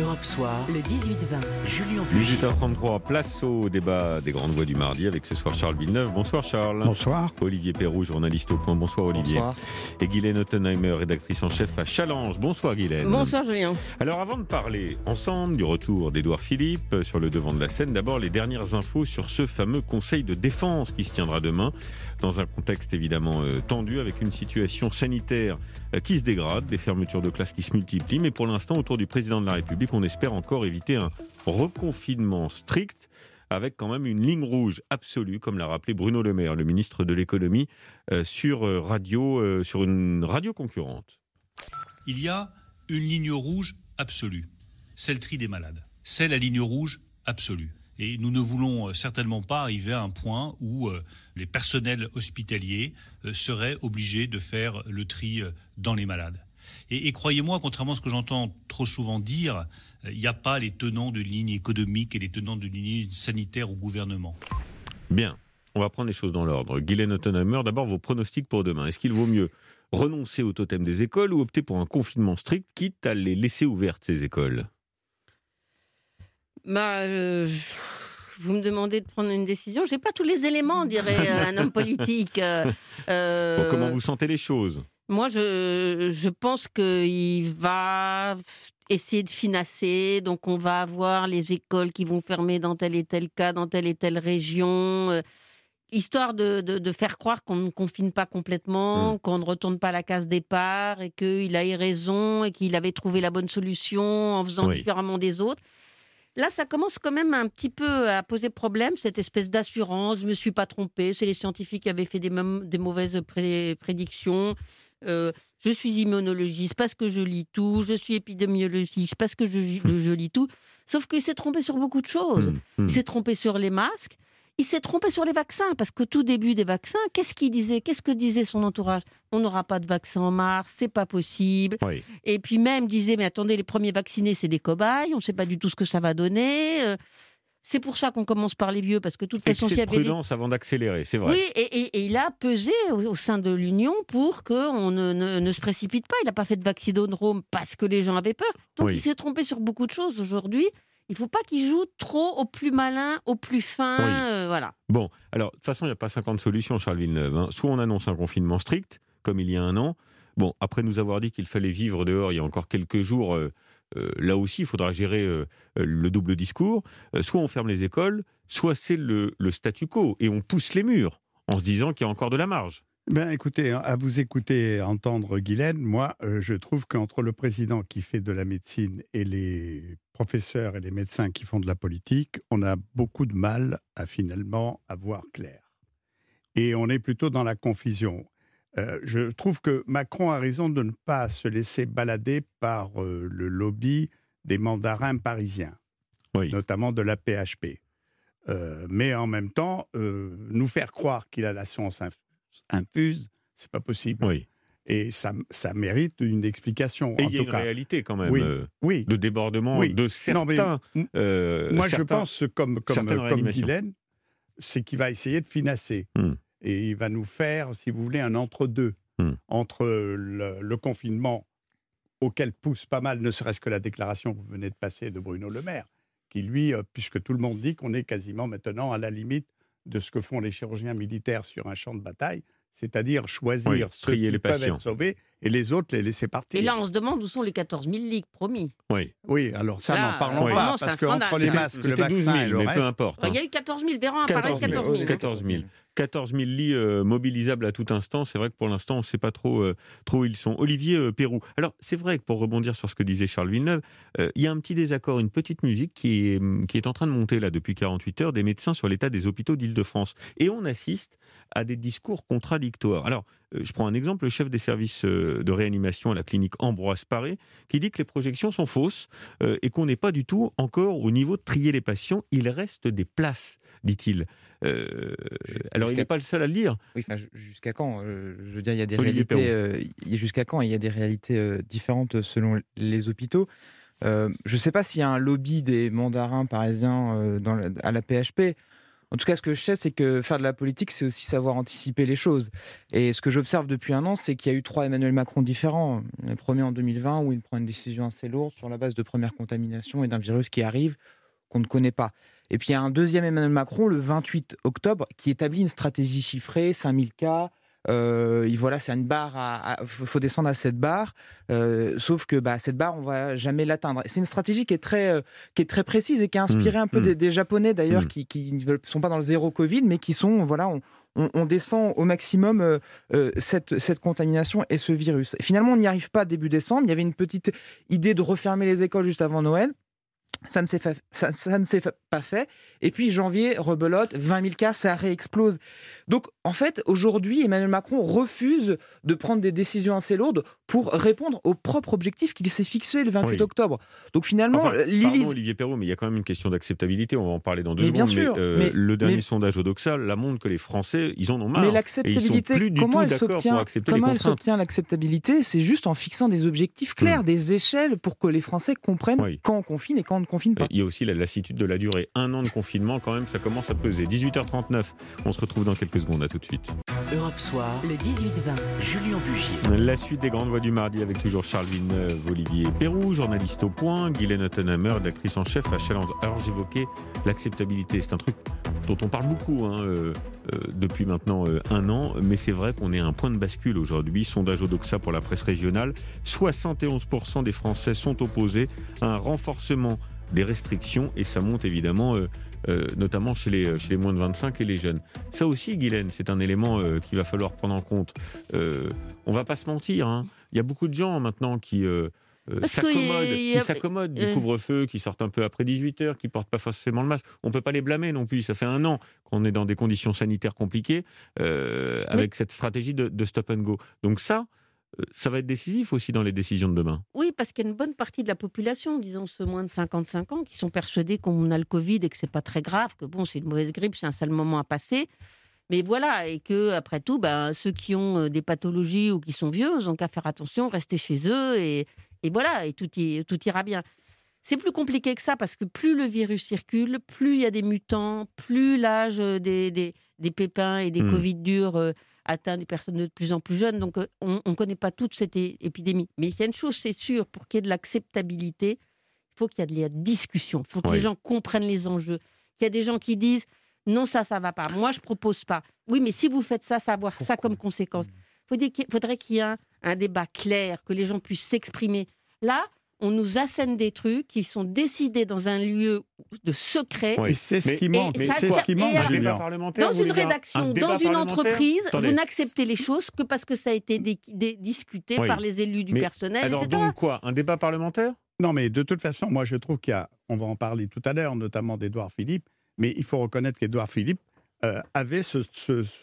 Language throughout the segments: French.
Europe Soir, le 18-20, Julien 18h33, place au débat des grandes voix du mardi avec ce soir Charles Villeneuve. Bonsoir Charles. Bonsoir. Olivier Perrou, journaliste au point. Bonsoir Olivier. Bonsoir. Et Guylaine Ottenheimer, rédactrice en chef à Challenge. Bonsoir Guylaine. Bonsoir Julien. Alors avant de parler ensemble du retour d'Édouard Philippe euh, sur le devant de la scène, d'abord les dernières infos sur ce fameux conseil de défense qui se tiendra demain dans un contexte évidemment euh, tendu avec une situation sanitaire euh, qui se dégrade, des fermetures de classes qui se multiplient, mais pour l'instant autour du président de la République, on espère encore éviter un reconfinement strict avec quand même une ligne rouge absolue, comme l'a rappelé Bruno Le Maire, le ministre de l'économie, euh, sur euh, radio, euh, sur une radio concurrente. il y a une ligne rouge absolue. C'est le tri des malades. C'est la ligne rouge absolue. Et nous ne voulons certainement pas arriver à un point où les personnels hospitaliers seraient obligés de faire le tri dans les malades. Et, et croyez-moi, contrairement à ce que j'entends trop souvent dire, euh, il n'y a pas les tenants d'une ligne économique et les tenants d'une ligne sanitaire au gouvernement. Bien, on va prendre les choses dans l'ordre. Guylaine Ottenheimer, d'abord vos pronostics pour demain. Est-ce qu'il vaut mieux renoncer au totem des écoles ou opter pour un confinement strict, quitte à les laisser ouvertes, ces écoles? Bah, euh, vous me demandez de prendre une décision. J'ai pas tous les éléments, dirait euh, un homme politique. Euh, Bon, Comment vous sentez les choses? Moi, je, je pense qu'il va essayer de financer. Donc, on va avoir les écoles qui vont fermer dans tel et tel cas, dans telle et telle région. euh, Histoire de, de- de faire croire qu'on ne confine pas complètement, Mm. qu'on ne retourne pas à la case départ et qu'il a eu raison et qu'il avait trouvé la bonne solution en faisant Oui. différemment des autres. Là, ça commence quand même un petit peu à poser problème, cette espèce d'assurance. Je me suis pas trompé. C'est les scientifiques qui avaient fait des, mauvaises pré- prédictions. Euh, je suis immunologiste parce que je lis tout. Je suis épidémiologiste parce que je, je lis tout. Sauf qu'il s'est trompé sur beaucoup de choses. Hmm, hmm. Il s'est trompé sur les masques. Il s'est trompé sur les vaccins, parce qu'au tout début des vaccins, qu'est-ce qu'il disait? Qu'est-ce que disait son entourage? On n'aura pas de vaccin en mars, c'est pas possible. Oui. Et puis même disait, mais attendez, les premiers vaccinés, c'est des cobayes, on ne sait pas du tout ce que ça va donner. C'est pour ça qu'on commence par les vieux, parce que de toute façon, s'il y avait des... prudence avant d'accélérer, c'est vrai. Oui, et, et- et il a pesé au, au sein de l'Union pour qu'on ne, ne- ne se précipite pas. Il n'a pas fait de vaccinodrome parce que les gens avaient peur. Donc Oui. il s'est trompé sur beaucoup de choses aujourd'hui. Il ne faut pas qu'il joue trop au plus malin, au plus fin. Oui. euh, voilà. Bon, alors, de toute façon, il n'y a pas 50 solutions, Charles Villeneuve. hein. Soit on annonce un confinement strict, comme il y a un an. Bon, après nous avoir dit qu'il fallait vivre dehors il y a encore quelques jours, euh, là aussi, il faudra gérer euh, euh, le double discours. Euh, soit on ferme les écoles, soit c'est le, statu quo et on pousse les murs en se disant qu'il y a encore de la marge. Ben, écoutez, à vous écouter entendre Guylaine, moi, euh, je trouve qu'entre le président qui fait de la médecine et les professeurs et les médecins qui font de la politique, on a beaucoup de mal à finalement avoir clair. Et on est plutôt dans la confusion. Euh, je trouve que Macron a raison de ne pas se laisser balader par euh, le lobby des mandarins parisiens Oui. notamment de la PHP. Euh, mais en même temps, nous faire croire qu'il a la science inf- infuse, c'est pas possible. Oui. Et ça, ça mérite une explication. Et il y a une cas. réalité quand même Oui. Oui. de débordement Oui. de Non, mais certains. Moi, je pense, comme, comme, comme. Guylaine, c'est qu'il va essayer de financer. Hmm. Et il va nous faire, si vous voulez, un entre-deux. Hmm. Entre le, le confinement, auquel pousse pas mal, ne serait-ce que la déclaration que vous venez de passer de Bruno Le Maire, qui lui, euh, puisque tout le monde dit qu'on est quasiment maintenant à la limite de ce que font les chirurgiens militaires sur un champ de bataille, c'est-à-dire choisir Oui, ceux trier qui les peuvent patients. être sauvés et les autres les laisser partir. Et là, on se demande où sont les 14 000 lits, promis. Oui. oui, alors ça, n'en parlons euh, pas, parce qu'entre les masques, le C'était 12 vaccin 000, et le mais peu reste, importe. Enfin, Il y a eu 14 000, Véran a parlé 14 de 000, 14 000. 14 000. 14 000 lits euh, mobilisables à tout instant. C'est vrai que pour l'instant, on ne sait pas trop, euh, trop où ils sont. Olivier euh, Pérou. Alors, c'est vrai que pour rebondir sur ce que disait Charles Villeneuve, il y a un petit désaccord, une petite musique qui est, qui est en train de monter là depuis 48 heures des médecins sur l'état des hôpitaux d'Île-de-France. Et on assiste à des discours contradictoires. Alors, je prends un exemple, le chef des services de réanimation à la clinique Ambroise Paré, qui dit que les projections sont fausses et qu'on n'est pas du tout encore au niveau de trier les patients. Il reste des places, dit-il. Euh, alors, il n'est pas le seul à le dire. Oui, enfin, jusqu'à quand euh, Je veux dire, il y a des Olivier réalités. euh, jusqu'à quand il y a des réalités euh, différentes selon les hôpitaux? Euh, je ne sais pas s'il y a un lobby des mandarins parisiens dans la- à la PHP. En tout cas, ce que je sais, c'est que faire de la politique, c'est aussi savoir anticiper les choses. Et ce que j'observe depuis un an, c'est qu'il y a eu trois Emmanuel Macron différents. Le premier en 2020, où il prend une décision assez lourde sur la base de première contamination et d'un virus qui arrive qu'on ne connaît pas. Et puis il y a un deuxième Emmanuel Macron, le 28 octobre, qui établit une stratégie chiffrée, 5000 cas, euh, voilà, c'est une barre. Il faut descendre à cette barre. Euh, sauf que bah, cette barre, on va jamais l'atteindre. C'est une stratégie qui est très, euh, qui est très précise et qui a inspiré mmh, un peu mmh. des, Japonais d'ailleurs, mmh. qui, ne sont pas dans le zéro Covid, mais qui sont voilà. On, descend au maximum euh, cette, cette contamination et ce virus. finalement, on n'y arrive pas début décembre. Il y avait une petite idée de refermer les écoles juste avant Noël. Ça ne s'est ça, ça s'est pas fait. Et puis janvier, rebelote, 20 000 cas, ça réexplose. Donc en fait, aujourd'hui, Emmanuel Macron refuse de prendre des décisions assez lourdes pour répondre au propre objectif qu'il s'est fixé le 28 octobre. Donc finalement, enfin, Olivier Perrault, mais il y a quand même une question d'acceptabilité. On va en parler dans deux mais Bien sûr, euh, mais, le dernier sondage Odoxa la montre que les Français, ils en ont marre. Mais l'acceptabilité, comment elle s'obtient Comment elle s'obtient l'acceptabilité C'est juste en fixant des objectifs clairs, hmm. des échelles pour que les Français comprennent quand on confine et quand on ne confine pas. Il y a aussi la lassitude de la durée. Un an de confinement, quand même, ça commence à peser. 18h39. On se retrouve dans quelques secondes. À tout de suite. Europe Soir, le 18-20, Julien Bugier. La suite des grandes voix du mardi avec toujours Charles Villeneuve, Olivier Perrou, journaliste au point, Guylaine Ottenhammer, l'actrice en chef à Challenge. Alors j'évoquais l'acceptabilité, c'est un truc dont on parle beaucoup hein, euh, euh, depuis maintenant euh, un an, mais c'est vrai qu'on est à un point de bascule aujourd'hui. Sondage Odoxa pour la presse régionale, 71% des Français sont opposés à un renforcement des restrictions et ça monte évidemment euh, notamment chez les, chez les moins de 25 et les jeunes. Ça aussi, Guylaine, c'est un élément euh, qu'il va falloir prendre en compte. Euh, on va pas se mentir, hein. il y a beaucoup de gens maintenant qui... s'accommodent du couvre-feu, qui sortent un peu après 18h, qui portent pas forcément le masque. On peut pas les blâmer non plus. Ça fait un an qu'on est dans des conditions sanitaires compliquées avec cette stratégie de, de, stop and go. Donc ça, euh, ça va être décisif aussi dans les décisions de demain. Oui, parce qu'il y a une bonne partie de la population, disons ceux moins de 55 ans, qui sont persuadés qu'on a le Covid et que c'est pas très grave, que bon, c'est une mauvaise grippe, c'est un sale moment à passer. Mais voilà, et que après tout, ben, ceux qui ont euh, des pathologies ou qui sont vieux, ils n'ont qu'à faire attention, rester chez eux, et, voilà, et tout, tout ira bien. C'est plus compliqué que ça parce que plus le virus circule, plus il y a des mutants, plus l'âge des, des, pépins et des mmh. Covid durs atteint des personnes de plus en plus jeunes. Donc, euh, on ne connaît pas toute cette épidémie. Mais il y a une chose, c'est sûr, pour qu'il y ait de l'acceptabilité, il faut qu'il y ait de la discussion. Il faut que les gens comprennent les enjeux. Qu'il y a des gens qui disent non, ça, ça va pas. Moi, je propose pas. Oui, mais si vous faites ça, ça va avoir ça comme conséquence. Il faudrait qu'il y ait un débat clair, que les gens puissent s'exprimer. Là, on nous assène des trucs qui sont décidés dans un lieu de secret. Et c'est ce qui manque. c'est ce qui manque. Dans une rédaction, dans une entreprise, vous n'acceptez les choses que parce que ça a été discuté par les élus du personnel, alors donc quoi? Un débat parlementaire? Non, mais de toute façon, moi je trouve qu'il y a, on va en parler tout à l'heure, notamment d'Edouard Philippe, mais il faut reconnaître qu'Edouard Philippe euh, avait ce,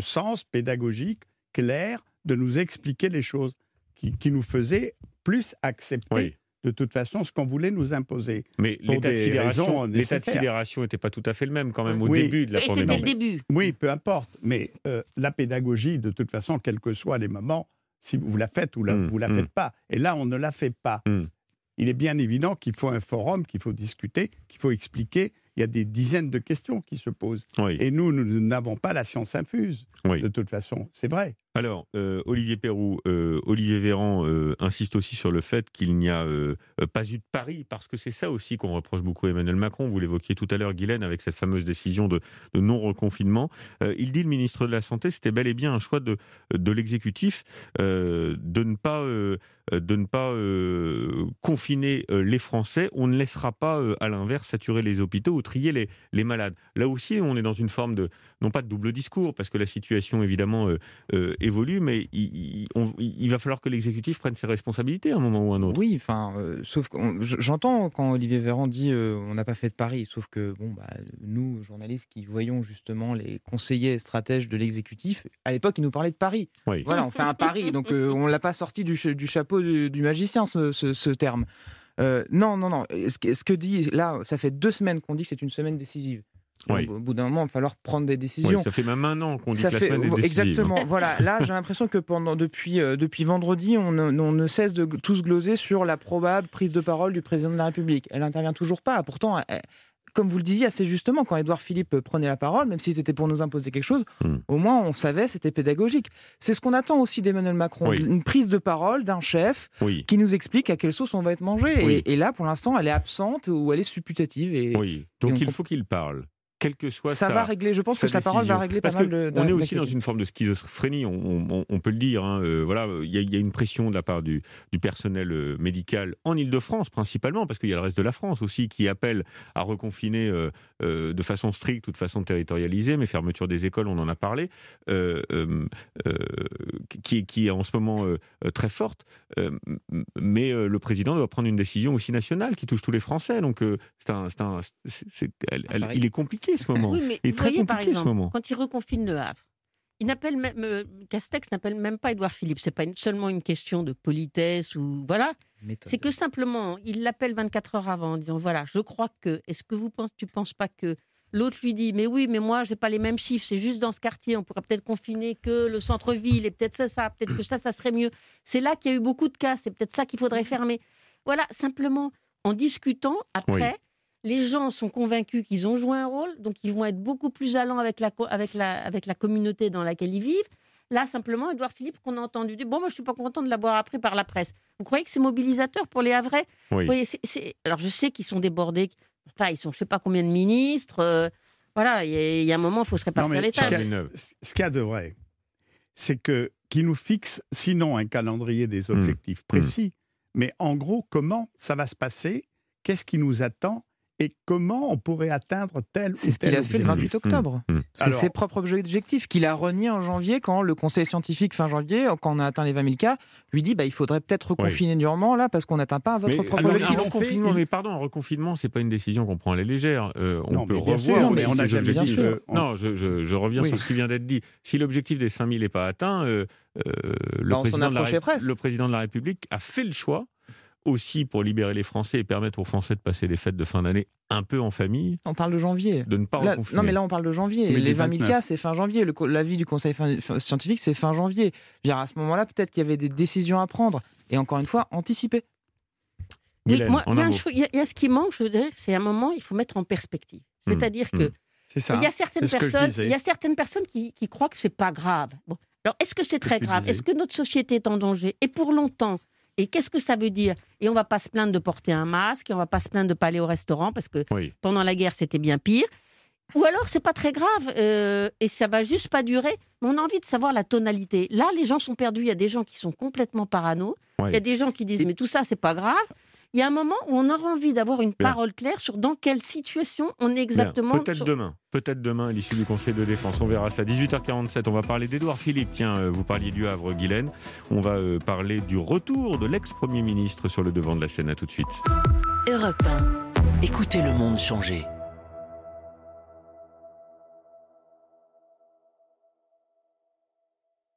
sens pédagogique clair de nous expliquer les choses qui, nous faisait plus accepter de toute façon ce qu'on voulait nous imposer. Mais l'état de sidération n'était pas tout à fait le même quand même au début de la pandémie. C'était le début. Oui, peu importe. Mais euh, la pédagogie, de toute façon, quels que soient les moments, si vous la faites ou la, mmh, vous la mmh. faites pas. Et là, on ne la fait pas. Mmh. Il est bien évident qu'il faut un forum, qu'il faut discuter, qu'il faut expliquer. Il y a des dizaines de questions qui se posent. Et nous, nous n'avons pas la science infuse, de toute façon. C'est vrai. Alors, euh, Olivier Perrou, euh, Olivier Véran euh, insiste aussi sur le fait qu'il n'y a pas eu de pari, parce que c'est ça aussi qu'on reproche beaucoup à Emmanuel Macron. Vous l'évoquiez tout à l'heure, Guylaine, avec cette fameuse décision de, non-reconfinement. il dit, le ministre de la Santé, c'était bel et bien un choix de, l'exécutif de ne pas, confiner les Français. On ne laissera pas, à l'inverse, saturer les hôpitaux ou trier les, les malades. Là aussi, on est dans une forme de, non pas de double discours, parce que la situation, évidemment, évolue, mais il, va falloir que l'exécutif prenne ses responsabilités à un moment ou à un autre. Oui, enfin, euh, sauf que j'entends quand Olivier Véran dit euh, on n'a pas fait de pari, sauf que bon, bah, nous, journalistes qui voyons justement les conseillers stratèges de l'exécutif, à l'époque, ils nous parlaient de pari. Voilà, on fait un pari, donc euh, on l'a pas sorti du, chapeau du, magicien ce, terme. non, non, non. Ce, ce que dit là, ça fait deux semaines qu'on dit que c'est une semaine décisive. Au bout d'un moment, il va falloir prendre des décisions. ça fait même un an qu'on dit que la semaine est décisive. Exactement. voilà. Là, j'ai l'impression que pendant depuis euh, depuis vendredi, on ne, on ne, cesse de tous gloser sur la probable prise de parole du président de la République. Elle n'intervient toujours pas. Pourtant, comme vous le disiez assez justement, quand Édouard Philippe prenait la parole, même si c'était pour nous imposer quelque chose, hmm. au moins on savait, c'était pédagogique. C'est ce qu'on attend aussi d'Emmanuel Macron, une prise de parole d'un chef qui nous explique à quelle sauce on va être mangé. Et, là, pour l'instant, elle est absente ou elle est supputative. Et, oui, donc il faut qu'il parle quel que soit ça va régler. Je pense que sa parole va régler pas mal de. On est aussi dans une forme de schizophrénie. On, peut le dire. Hein, euh, voilà, il y, a une pression de la part du, personnel euh, médical en Île-de-France principalement, parce qu'il y a le reste de la France aussi qui appelle à reconfiner euh, de façon stricte ou de façon territorialisée, mais fermeture des écoles, on en a parlé, qui, qui, est en ce moment très forte. mais le président doit prendre une décision aussi nationale qui touche tous les Français. Donc, c'est un, ah, il est compliqué ce moment. Oui, mais très voyez, par exemple, ce moment. Quand il reconfine le Havre, il n'appelle même, euh, Castex n'appelle même pas Édouard Philippe. C'est pas seulement une question de politesse ou voilà. C'est que simplement, il l'appelle 24 heures avant en disant voilà, je crois que. Est-ce que vous pensez, tu penses pas que l'autre lui dit mais oui, mais moi j'ai pas les mêmes chiffres. C'est juste dans ce quartier, on pourrait peut-être confiner que le centre-ville et peut-être ça, ça, peut-être que ça, ça serait mieux. C'est là qu'il y a eu beaucoup de cas. C'est peut-être ça qu'il faudrait fermer. Voilà, simplement en discutant après les gens sont convaincus qu'ils ont joué un rôle, donc ils vont être beaucoup plus allants avec la, avec la, avec la communauté dans laquelle ils vivent. Là, simplement, Edouard Philippe, qu'on a entendu dire Bon, moi, je suis pas content de l'avoir appris par la presse. Vous croyez que c'est mobilisateur pour les Havrais? Oui. Alors, je sais qu'ils sont débordés. Enfin, ils sont, je sais pas combien de ministres. Euh, voilà, il y, a un moment, il faut se répartir les tâches. Ce qu'il y a de vrai, c'est que qui nous fixe, sinon un calendrier des hmm. objectifs hmm. précis, mais en gros, comment ça va se passer? Qu'est-ce qui nous attend et comment on pourrait atteindre tel ou tel C'est ce qu'il a fait le 28 octobre. Mmh. Mmh. C'est ses propres objectifs qu'il a renié en janvier quand le conseil scientifique, fin janvier, quand on a atteint les 20 000 cas, lui dit bah, il faudrait peut-être reconfiner durement là parce qu'on n'atteint pas votre propre objectif. Reconfinement, mais pardon, un reconfinement, c'est pas une décision qu'on prend à la légère. Euh, on peut revoir mais on a objectifs. Non, je, je, reviens sur ce qui vient d'être dit. Si l'objectif des 5 000 n'est pas atteint, euh, euh, le, bah, le président de la République a fait le choix aussi pour libérer les Français et permettre aux Français de passer les fêtes de fin d'année un peu en famille. On parle de janvier. De ne pas Non, mais là, on parle de janvier. les 20 000 cas, c'est fin janvier. L'avis du Conseil scientifique, c'est fin janvier. à ce moment-là, peut-être qu'il y avait des décisions à prendre. Et encore une fois, anticiper. il, y a ce qui manque, je veux dire, c'est un moment, il faut mettre en perspective. Hmm. C'est-à-dire que. Hmm. Il y a certaines personnes, il y a certaines personnes qui, qui croient que c'est pas grave. Bon. Alors, est-ce que c'est très grave? Est-ce que notre société est en danger? Et pour longtemps, et qu'est-ce que ça veut dire? Et on va pas se plaindre de porter un masque, et on va pas se plaindre de pas aller au restaurant parce que pendant la guerre c'était bien pire. Ou alors c'est pas très grave euh, et ça va juste pas durer. Mais on a envie de savoir la tonalité. Là, les gens sont perdus. Il y a des gens qui sont complètement parano. Il y a des gens qui disent mais tout ça c'est pas grave il y a un moment où on aura envie d'avoir une parole claire sur dans quelle situation on est exactement. Peut-être demain, peut-être demain à l'issue du Conseil de défense. On verra ça. 18h47, on va parler d'Edouard Philippe. Tiens, euh, vous parliez du Havre, Guylaine. On va euh, parler du retour de l'ex-premier ministre sur le devant de la scène. À tout de suite. Europe 1. Écoutez le monde changer.